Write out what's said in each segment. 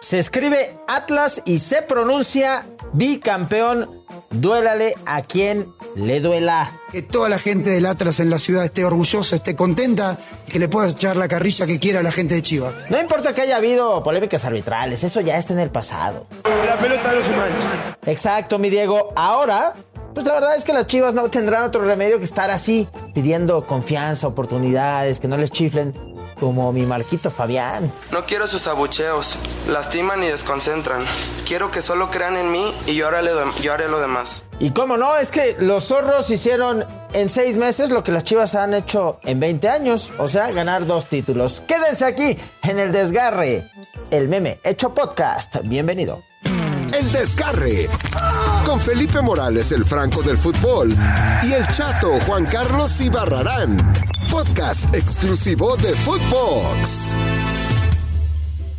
Se escribe Atlas y se pronuncia bicampeón. Duélale a quien le duela. Que toda la gente del Atlas en la ciudad esté orgullosa, esté contenta y que le puedas echar la carrilla que quiera a la gente de Chivas. No importa que haya habido polémicas arbitrales, eso ya está en el pasado. La pelota no se mancha. Exacto, mi Diego. Ahora, pues la verdad es que las Chivas no tendrán otro remedio que estar así, pidiendo confianza, oportunidades, que no les chiflen como mi Marquito Fabián. No quiero sus abucheos, lastiman y desconcentran. Quiero que solo crean en mí y yo haré, lo, yo haré lo demás. Y cómo no, es que los zorros hicieron en seis meses lo que las chivas han hecho en 20 años, o sea, ganar dos títulos. Quédense aquí en el desgarre, el meme hecho podcast. Bienvenido. El desgarre con Felipe Morales, el Franco del fútbol, y el chato Juan Carlos Ibarrarán. Podcast exclusivo de Footbox.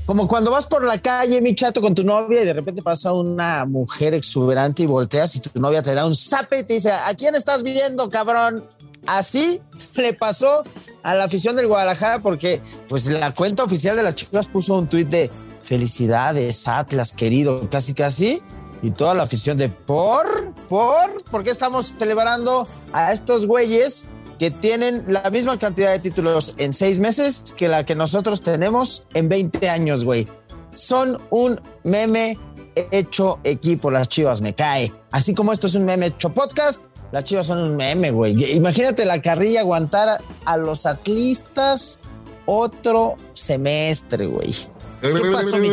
Como cuando vas por la calle, mi chato, con tu novia y de repente pasa una mujer exuberante y volteas y tu novia te da un zape y te dice, ¿a quién estás viendo, cabrón? Así le pasó a la afición del Guadalajara porque pues la cuenta oficial de las chicas puso un tuit de felicidades, Atlas, querido, casi casi. Y toda la afición de por, por, ¿por qué estamos celebrando a estos güeyes que tienen la misma cantidad de títulos en seis meses que la que nosotros tenemos en 20 años, güey? Son un meme hecho equipo, las chivas me cae. Así como esto es un meme hecho podcast, las chivas son un meme, güey. Imagínate la carrilla aguantar a los atlistas otro semestre, güey. ¿Qué pasó, mi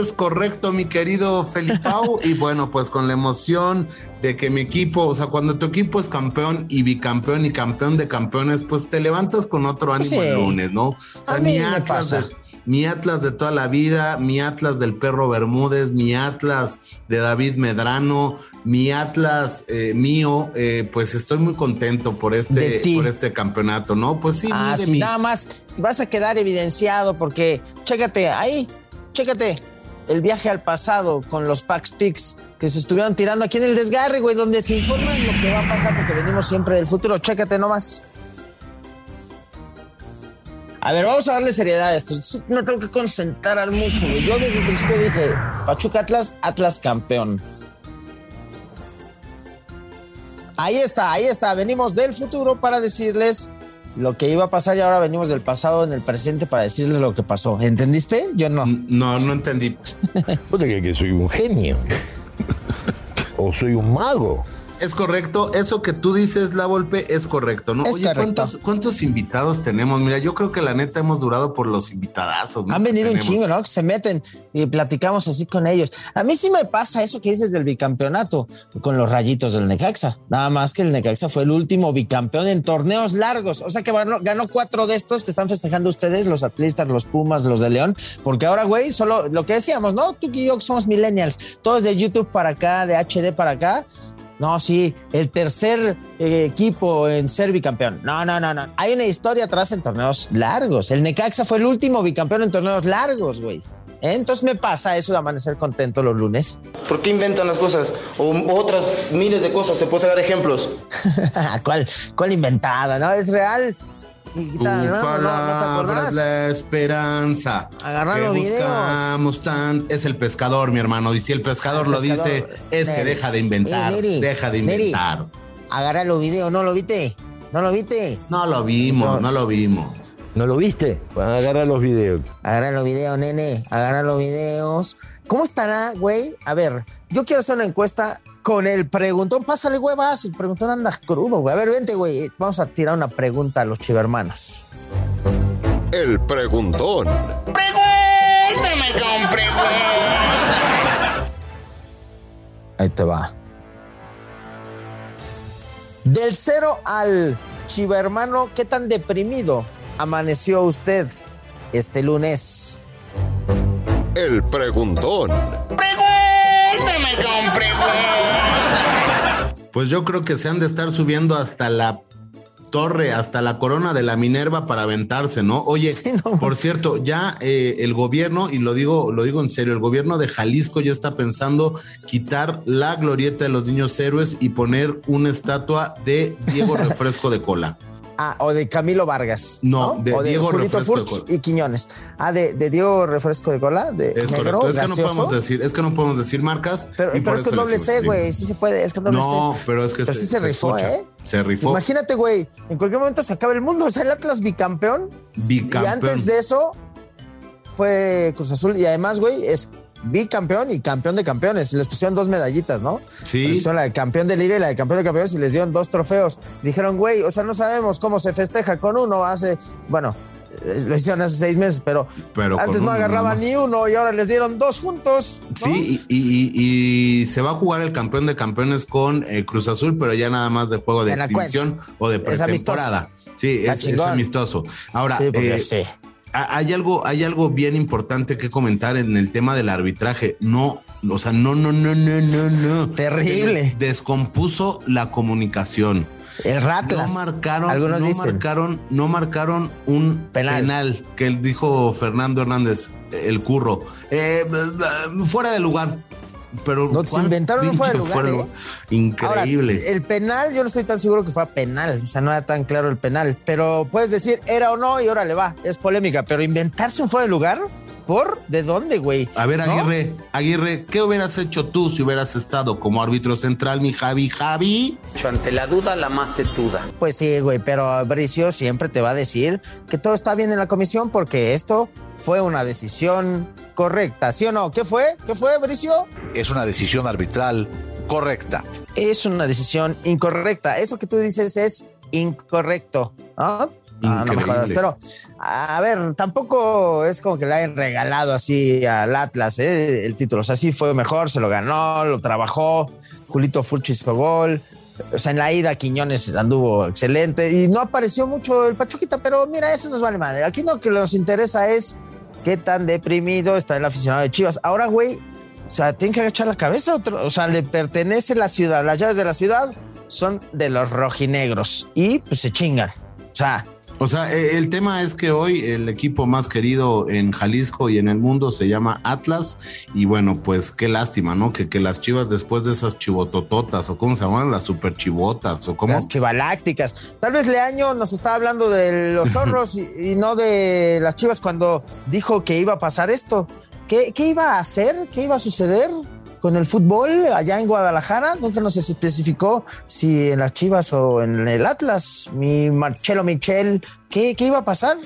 Es correcto, mi querido Felipao. y bueno, pues con la emoción de que mi equipo, o sea, cuando tu equipo es campeón y bicampeón y campeón de campeones, pues te levantas con otro ánimo el lunes, ¿no? O sea, Atlas, mi Atlas de toda la vida, mi Atlas del perro Bermúdez, mi Atlas de David Medrano, mi Atlas eh, mío, eh, pues estoy muy contento por este, por este campeonato, ¿no? Pues sí, ah, sí, nada más vas a quedar evidenciado porque, chécate, ahí, chécate, el viaje al pasado con los Pax Pix que se estuvieron tirando aquí en el desgarre, güey, donde se informan lo que va a pasar porque venimos siempre del futuro. Chécate nomás. A ver, vamos a darle seriedad a esto. No tengo que concentrar mucho, güey. Yo desde el principio dije, Pachuca Atlas, Atlas campeón. Ahí está, ahí está. Venimos del futuro para decirles lo que iba a pasar y ahora venimos del pasado en el presente para decirles lo que pasó. ¿Entendiste? Yo no. No, no entendí. Puta que, que soy un genio. o soy un mago. Es correcto, eso que tú dices, La Volpe, es correcto, ¿no? Oye, ¿cuántos, ¿cuántos, invitados tenemos? Mira, yo creo que la neta hemos durado por los invitadazos. ¿no? Han venido un chingo, ¿no? Que se meten y platicamos así con ellos. A mí sí me pasa eso que dices del bicampeonato con los rayitos del Necaxa. Nada más que el Necaxa fue el último bicampeón en torneos largos. O sea que ganó, cuatro de estos que están festejando ustedes, los atlistas, los Pumas, los de León. Porque ahora, güey, solo lo que decíamos, ¿no? Tú y yo somos millennials, todos de YouTube para acá, de HD para acá no, sí, el tercer eh, equipo en ser bicampeón. No, no, no, no. Hay una historia atrás en torneos largos. El Necaxa fue el último bicampeón en torneos largos, güey. ¿Eh? Entonces me pasa eso de amanecer contento los lunes. ¿Por qué inventan las cosas? O otras miles de cosas. Te puedo sacar ejemplos. ¿Cuál, ¿Cuál inventada? No, es real. Y tu palabra es la esperanza. Agarrar los videos. es el pescador, mi hermano. Y si el pescador, lo dice, es que deja de inventar. deja de inventar. agarra los videos, ¿no lo viste? ¿No lo viste? No lo vimos, no, lo vimos. ¿No lo viste? Pues agarra los videos. Agarra los videos, nene. Agarra los videos. ¿Cómo estará, güey? A ver, yo quiero hacer una encuesta con el preguntón. Pásale, güey, vas. El preguntón anda crudo, güey. A ver, vente, güey. Vamos a tirar una pregunta a los chivermanos. El preguntón. Pregúntame con pregunta. Ahí te va. Del cero al chivermano, ¿qué tan deprimido amaneció usted este lunes? El preguntón. Pues yo creo que se han de estar subiendo hasta la torre, hasta la corona de la Minerva para aventarse, ¿no? Oye, por cierto, ya eh, el gobierno, y lo digo, lo digo en serio, el gobierno de Jalisco ya está pensando quitar la glorieta de los niños héroes y poner una estatua de Diego Refresco de Cola. Ah, o de Camilo Vargas. No, de o de Diego Julito Refresco de Furch Cola. y Quiñones. Ah, de, de Diego Refresco de Cola, de Es negro, correcto. Es que no podemos decir, es que no podemos decir marcas. Pero, es eso doble C, güey. Sí se puede, es con doble No, C. pero es que Pero sí se rifó, escucha. ¿eh? Se rifó. Imagínate, güey, en cualquier momento se acaba el mundo. O sea, el Atlas bicampeón. Bicampeón. Y antes de eso fue Cruz Azul. Y además, güey, es bicampeón y campeón de campeones. Les pusieron dos medallitas, ¿no? Sí. Son la de campeón de liga y la de campeón de campeones y les dieron dos trofeos. Dijeron, güey, o sea, no sabemos cómo se festeja con uno hace, bueno, eh, lo hicieron hace seis meses, pero, Pero antes no agarraban ni uno y ahora les dieron dos juntos. ¿no? Sí, y, y- y- y se va a jugar el campeón de campeones con eh, Cruz Azul, pero ya nada más de juego de exhibición o de Es pretemporada. Sí, es, es chingón. amistoso. Ahora, Sí, porque eh, sí. Ha- hay algo, hay algo bien importante que comentar en el tema del arbitraje. No, o sea, no, no, no, no, no, no. Terrible. Descompuso la comunicación. El Ratlas. No marcaron, Algunos no dicen. marcaron, no marcaron un Penal. penal, que dijo Fernando Hernández, el curro. Eh, fuera de lugar. Pero No, se ¿cuál inventaron un fuera de lugar, ¿eh? Increíble. Ahora, el penal, yo no estoy tan seguro que fue penal, o sea, no era tan claro el penal, pero puedes decir era o no y órale va, es polémica, pero inventarse un fuera de lugar, ¿por? ¿De dónde, güey? a ver, ¿No? Aguirre, Aguirre, ¿qué hubieras hecho tú si hubieras estado como árbitro central, mi Javi? Javi. Ante la duda, la más tetuda. Pues sí, güey, pero Bricio siempre te va a decir que todo está bien en la comisión porque esto fue una decisión correcta, ¿sí o no? ¿Qué fue? ¿Qué fue, Bricio? Es una decisión arbitral correcta. Es una decisión incorrecta. Eso que tú dices es incorrecto, ¿no? No, no me jodas, pero a ver, tampoco es como que le hayan regalado así al Atlas ¿eh? el título. O sea, sí fue mejor, se lo ganó, lo trabajó. Julito Furch hizo gol. O sea, en la ida Quiñones anduvo excelente y no apareció mucho el Pachuquita, pero mira, eso nos vale madre. Aquí lo que nos interesa es qué tan deprimido está el aficionado de Chivas. Ahora, güey, o sea, tienen que agachar la cabeza. otro- o sea, le pertenece la ciudad. Las llaves de la ciudad son de los rojinegros y pues se chingan. O sea, O sea, eh, el tema es que hoy el equipo más querido en Jalisco y en el mundo se llama Atlas. Y bueno, pues qué lástima, ¿no? Que, que las chivas después de esas chivotototas, o cómo se llaman, las super chivotas, o cómo. las chivalácticas. Tal vez Leaño nos estaba hablando de los zorros y, y no de las chivas cuando dijo que iba a pasar esto. ¿Qué, ¿Qué iba a hacer? ¿Qué iba a suceder con el fútbol allá en Guadalajara? Nunca nos especificó si en las chivas o en el Atlas. Mi Marcelo Michel, ¿qué, qué iba a pasar?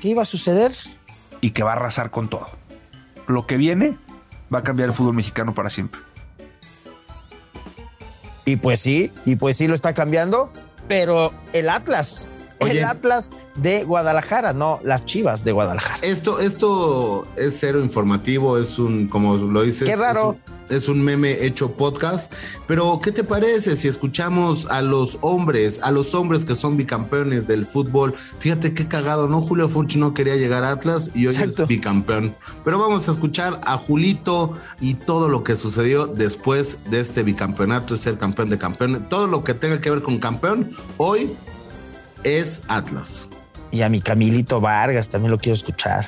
¿Qué iba a suceder? y que va a arrasar con todo. Lo que viene va a cambiar el fútbol mexicano para siempre. Y pues sí, y pues sí lo está cambiando, pero el Atlas, Oye. el Atlas de Guadalajara, no las chivas de Guadalajara. Esto, esto es cero informativo, es un, como lo dices, Qué raro. Es un, es un meme hecho podcast. Pero, ¿qué te parece si escuchamos a los hombres, a los hombres que son bicampeones del fútbol? Fíjate qué cagado, ¿no? Julio Furch no quería llegar a Atlas y hoy Exacto. es bicampeón. Pero vamos a escuchar a Julito y todo lo que sucedió después de este bicampeonato, de ser campeón de campeones. Todo lo que tenga que ver con campeón, hoy es Atlas. Y a mi Camilito Vargas también lo quiero escuchar.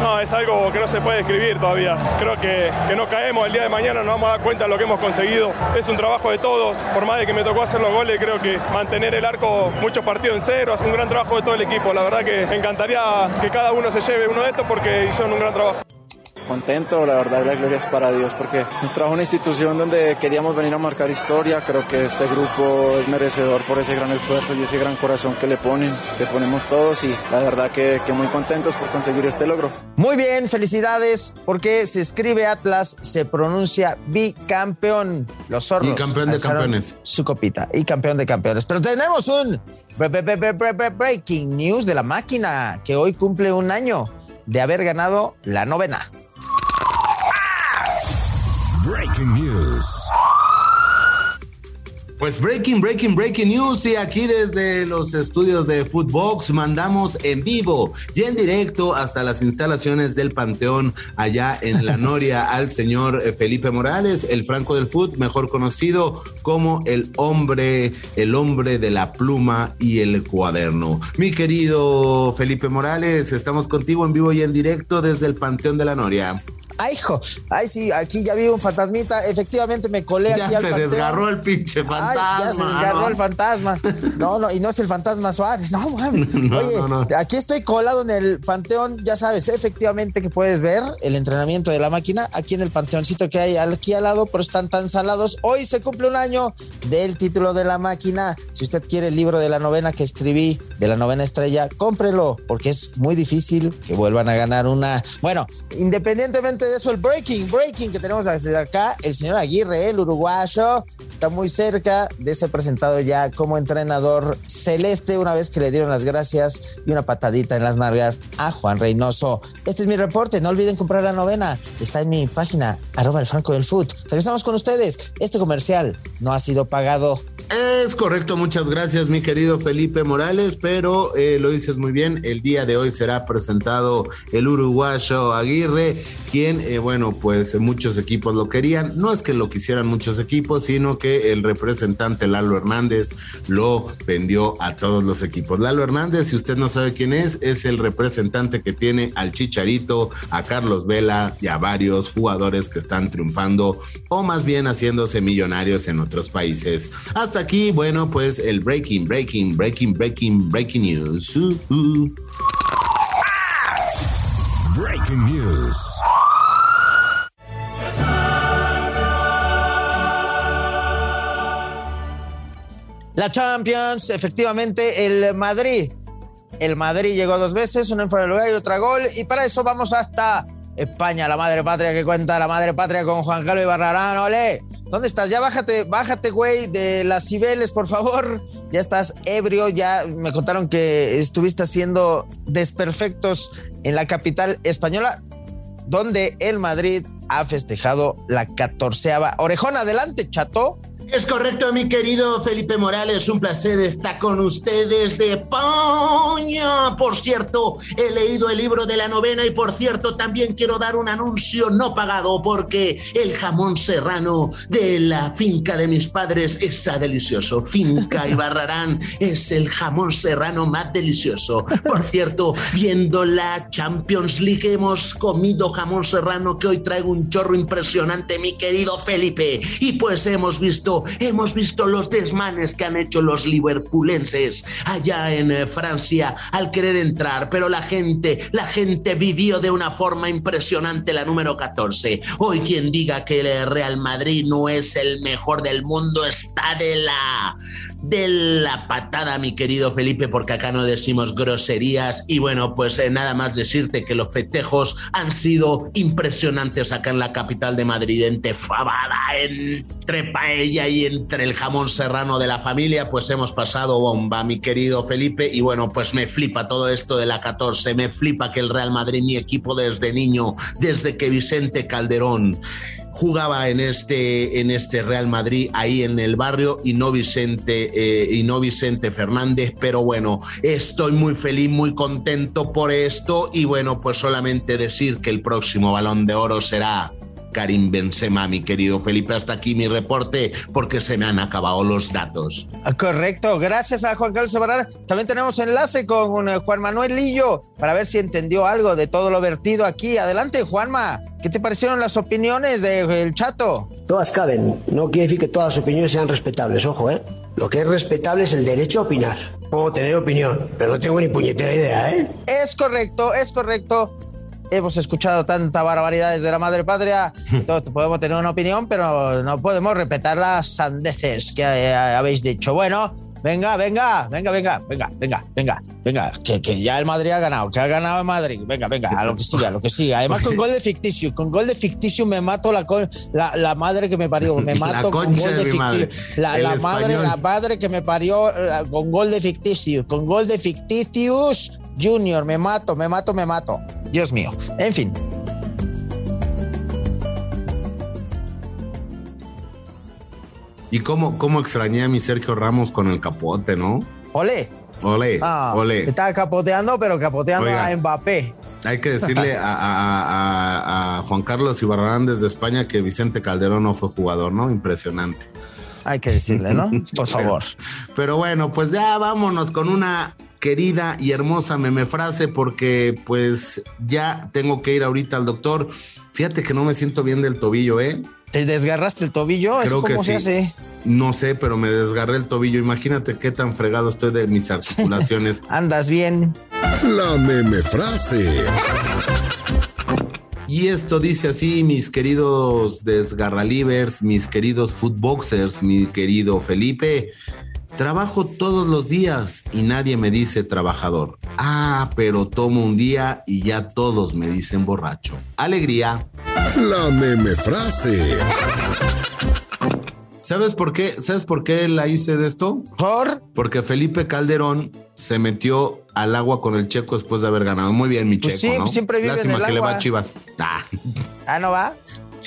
No, es algo que no se puede describir todavía. Creo que, que no caemos el día de mañana, nos vamos a dar cuenta de lo que hemos conseguido. Es un trabajo de todos. Por más de que me tocó hacer los goles, creo que mantener el arco muchos partidos en cero es un gran trabajo de todo el equipo. La verdad que me encantaría que cada uno se lleve uno de estos porque hicieron un gran trabajo. Contento, la verdad, la gloria es para Dios, porque nos trajo una institución donde queríamos venir a marcar historia. Creo que este grupo es merecedor por ese gran esfuerzo y ese gran corazón que le ponen, que ponemos todos, y la verdad que, que muy contentos por conseguir este logro. Muy bien, felicidades, porque se escribe Atlas, se pronuncia bicampeón. Los zorros. Y campeón de campeones. Su copita. Y campeón de campeones. Pero tenemos un bre- bre- bre- bre- bre- breaking news de la máquina, que hoy cumple un año de haber ganado la novena. Breaking News. Pues breaking, breaking, breaking news y aquí desde los estudios de Footbox mandamos en vivo y en directo hasta las instalaciones del Panteón allá en La Noria al señor eh, Felipe Morales, el Franco del Foot, mejor conocido como el hombre, el hombre de la pluma y el cuaderno. Mi querido Felipe Morales, estamos contigo en vivo y en directo desde el Panteón de La Noria. Ay, hijo, ay, sí, aquí ya vi un fantasmita. Efectivamente me colé Ya aquí al se panteón. desgarró el pinche Ay, fantasma. ya se desgarró ¿no? el fantasma. No, no, y no es el fantasma Suárez. No, mames. No, Oye, no. aquí estoy colado en el panteón. Ya sabes, efectivamente que puedes ver el entrenamiento de la máquina aquí en el panteoncito que hay aquí al lado, pero están tan salados. Hoy se cumple un año del título de la máquina. Si usted quiere el libro de la novena que escribí, de la novena estrella, cómprelo, porque es muy difícil que vuelvan a ganar una. Bueno, independientemente de eso, el breaking, breaking que tenemos acá, el señor Aguirre, el uruguayo, está muy cerca de ser presentado ya como entrenador celeste una vez que le dieron las gracias y una patadita en las nalgas a Juan Reynoso. Este es mi reporte, no olviden comprar la novena, está en mi página, arroba el franco del foot. Regresamos con ustedes, este comercial no ha sido pagado. Es correcto, muchas gracias mi querido Felipe Morales, pero eh, lo dices muy bien, el día de hoy será presentado el uruguayo Aguirre, quien, eh, bueno, pues muchos equipos lo querían, no es que lo quisieran muchos equipos, sino que el representante Lalo Hernández lo vendió a todos los equipos. Lalo Hernández, si usted no sabe quién es, es el representante que tiene al Chicharito, a Carlos Vela y a varios jugadores que están triunfando o más bien haciéndose millonarios en otros países. Hasta aquí, bueno, pues el breaking, breaking, breaking, breaking, breaking news. Uh, uh. Breaking News. La Champions, efectivamente, el Madrid. El Madrid llegó dos veces, una en fuera de lugar y otra gol. Y para eso vamos hasta España, la madre patria que cuenta la madre patria con Juan Carlos Ibarrarán. ¡Ole! ¿Dónde estás? Ya bájate, bájate, güey, de las Cibeles, por favor. Ya estás ebrio, ya me contaron que estuviste haciendo desperfectos en la capital española, donde el Madrid ha festejado la catorceava orejón. Adelante, chato. Es correcto, mi querido Felipe Morales, un placer estar con ustedes de España. Por cierto, he leído el libro de la novena y por cierto, también quiero dar un anuncio no pagado porque el jamón serrano de la finca de mis padres está delicioso. Finca Ibarrarán es el jamón serrano más delicioso. Por cierto, viendo la Champions League hemos comido jamón serrano que hoy traigo un chorro impresionante, mi querido Felipe. Y pues hemos visto hemos visto los desmanes que han hecho los liverpulenses allá en eh, Francia al querer entrar, pero la gente, la gente vivió de una forma impresionante la número 14. Hoy quien diga que el Real Madrid no es el mejor del mundo está de la de la patada, mi querido Felipe, porque acá no decimos groserías. Y bueno, pues eh, nada más decirte que los festejos han sido impresionantes acá en la capital de Madrid, entre fabada, entre paella y entre el jamón serrano de la familia, pues hemos pasado bomba, mi querido Felipe. Y bueno, pues me flipa todo esto de la 14, me flipa que el Real Madrid, mi equipo desde niño, desde que Vicente Calderón jugaba en este, en este Real Madrid ahí en el barrio y no Vicente eh, y no Vicente Fernández pero bueno estoy muy feliz muy contento por esto y bueno pues solamente decir que el próximo balón de oro será Karim Benzema, mi querido Felipe. Hasta aquí mi reporte porque se me han acabado los datos. Correcto, gracias a Juan Carlos Sebarán. También tenemos enlace con eh, Juan Manuel Lillo para ver si entendió algo de todo lo vertido aquí. Adelante, Juanma. ¿Qué te parecieron las opiniones del chato? Todas caben. No quiere decir que todas las opiniones sean respetables, ojo, ¿eh? Lo que es respetable es el derecho a opinar. Puedo tener opinión, pero no tengo ni puñetera idea, ¿eh? Es correcto, es correcto. Hemos escuchado tanta barbaridad desde la madre patria. Todos podemos tener una opinión, pero no podemos respetar las sandeces que eh, habéis dicho. Bueno, venga, venga, venga, venga, venga, venga, venga, venga, que, que, ya el Madrid ha ganado, que ha ganado el Madrid. Venga, venga, a lo que siga, a lo que siga. Además, con gol de ficticio, con gol de ficticio me mato la, la, la madre que me parió, me mato con gol de ficticio. La, la madre, la madre que me parió con gol de ficticio, con gol de ficticius. Junior, me mato, me mato, me mato. Dios mío. En fin. Y cómo, cómo extrañé a mi Sergio Ramos con el capote, ¿no? Ole. Ole, ah, ole. Estaba capoteando, pero capoteando Oiga, a Mbappé. Hay que decirle a, a, a, a, Juan Carlos Ibarrarán desde España que Vicente Calderón no fue jugador, ¿no? Impresionante. Hay que decirle, ¿no? Por favor. Pero, pero bueno, pues ya vámonos con una querida y hermosa meme frase porque pues ya tengo que ir ahorita al doctor. Fíjate que no me siento bien del tobillo, ¿eh? ¿Te desgarraste el tobillo? ¿Eso Creo que se sí. hace? No sé, pero me desgarré el tobillo. Imagínate qué tan fregado estoy de mis articulaciones. Andas bien. La meme frase. Y esto dice así, mis queridos desgarralivers, mis queridos footboxers, mi querido Felipe. Trabajo todos los días y nadie me dice trabajador. Ah, pero tomo un día y ya todos me dicen borracho. Alegría. La meme frase. ¿Sabes por qué? ¿Sabes por qué la hice de esto? ¿Por? Porque Felipe Calderón se metió al agua con el Checo después de haber ganado. Muy bien, mi Pues Checo, sí, ¿no? siempre vive en Lástima el que le va a Chivas. Ah, Ah, ¿no va?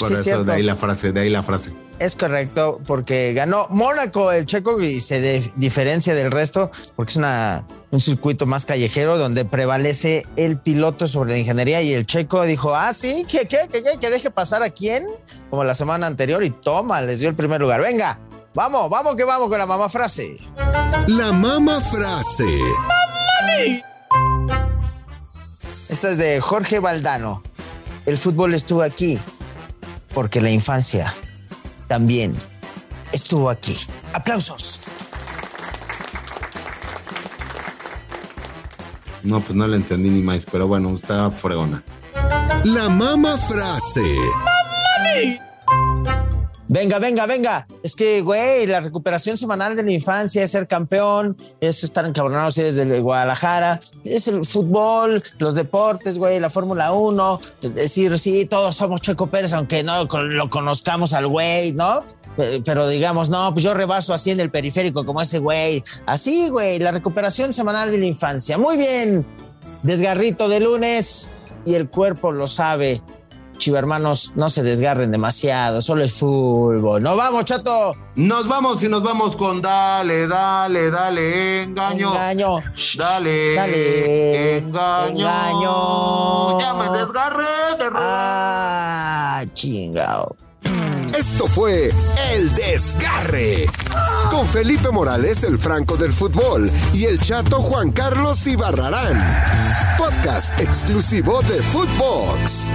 Por Sí, es eso, cierto. de ahí la frase, de ahí la frase. Es correcto, porque ganó Mónaco el checo y se de- diferencia del resto porque es una, un circuito más callejero donde prevalece el piloto sobre la ingeniería y el checo dijo, ah, sí, ¿qué, qué, qué, qué? ¿Que deje pasar a quién? Como la semana anterior y toma, les dio el primer lugar. Venga, vamos, vamos que vamos con la mamá frase. La mama frase. Esta es de Jorge Valdano. El fútbol estuvo aquí porque la infancia también estuvo aquí. Aplausos. No, pues no le entendí ni más, pero bueno, está fregona. La mama frase. Venga, venga, venga. Es que, güey, la recuperación semanal de la infancia es ser campeón, es estar encabronado si eres de Guadalajara, es el fútbol, los deportes, güey, la Fórmula 1, decir, sí, todos somos Checo Pérez, aunque no lo conozcamos al güey, ¿no? Pero digamos, no, pues yo rebaso así en el periférico como ese güey. Así, güey, la recuperación semanal de la infancia. Muy bien. Desgarrito de lunes y el cuerpo lo sabe. Chivermanos, no se desgarren demasiado, solo es fútbol. ¡No vamos, chato! Nos vamos y nos vamos con dale, dale, dale, engaño. Engaño. Dale, Dale. engaño. Engaño. Ya me desgarré de Ah, chingao. Esto fue El Desgarre. Con Felipe Morales, el Franco del Fútbol, y el chato Juan Carlos Ibarrarán. Podcast exclusivo de Footbox.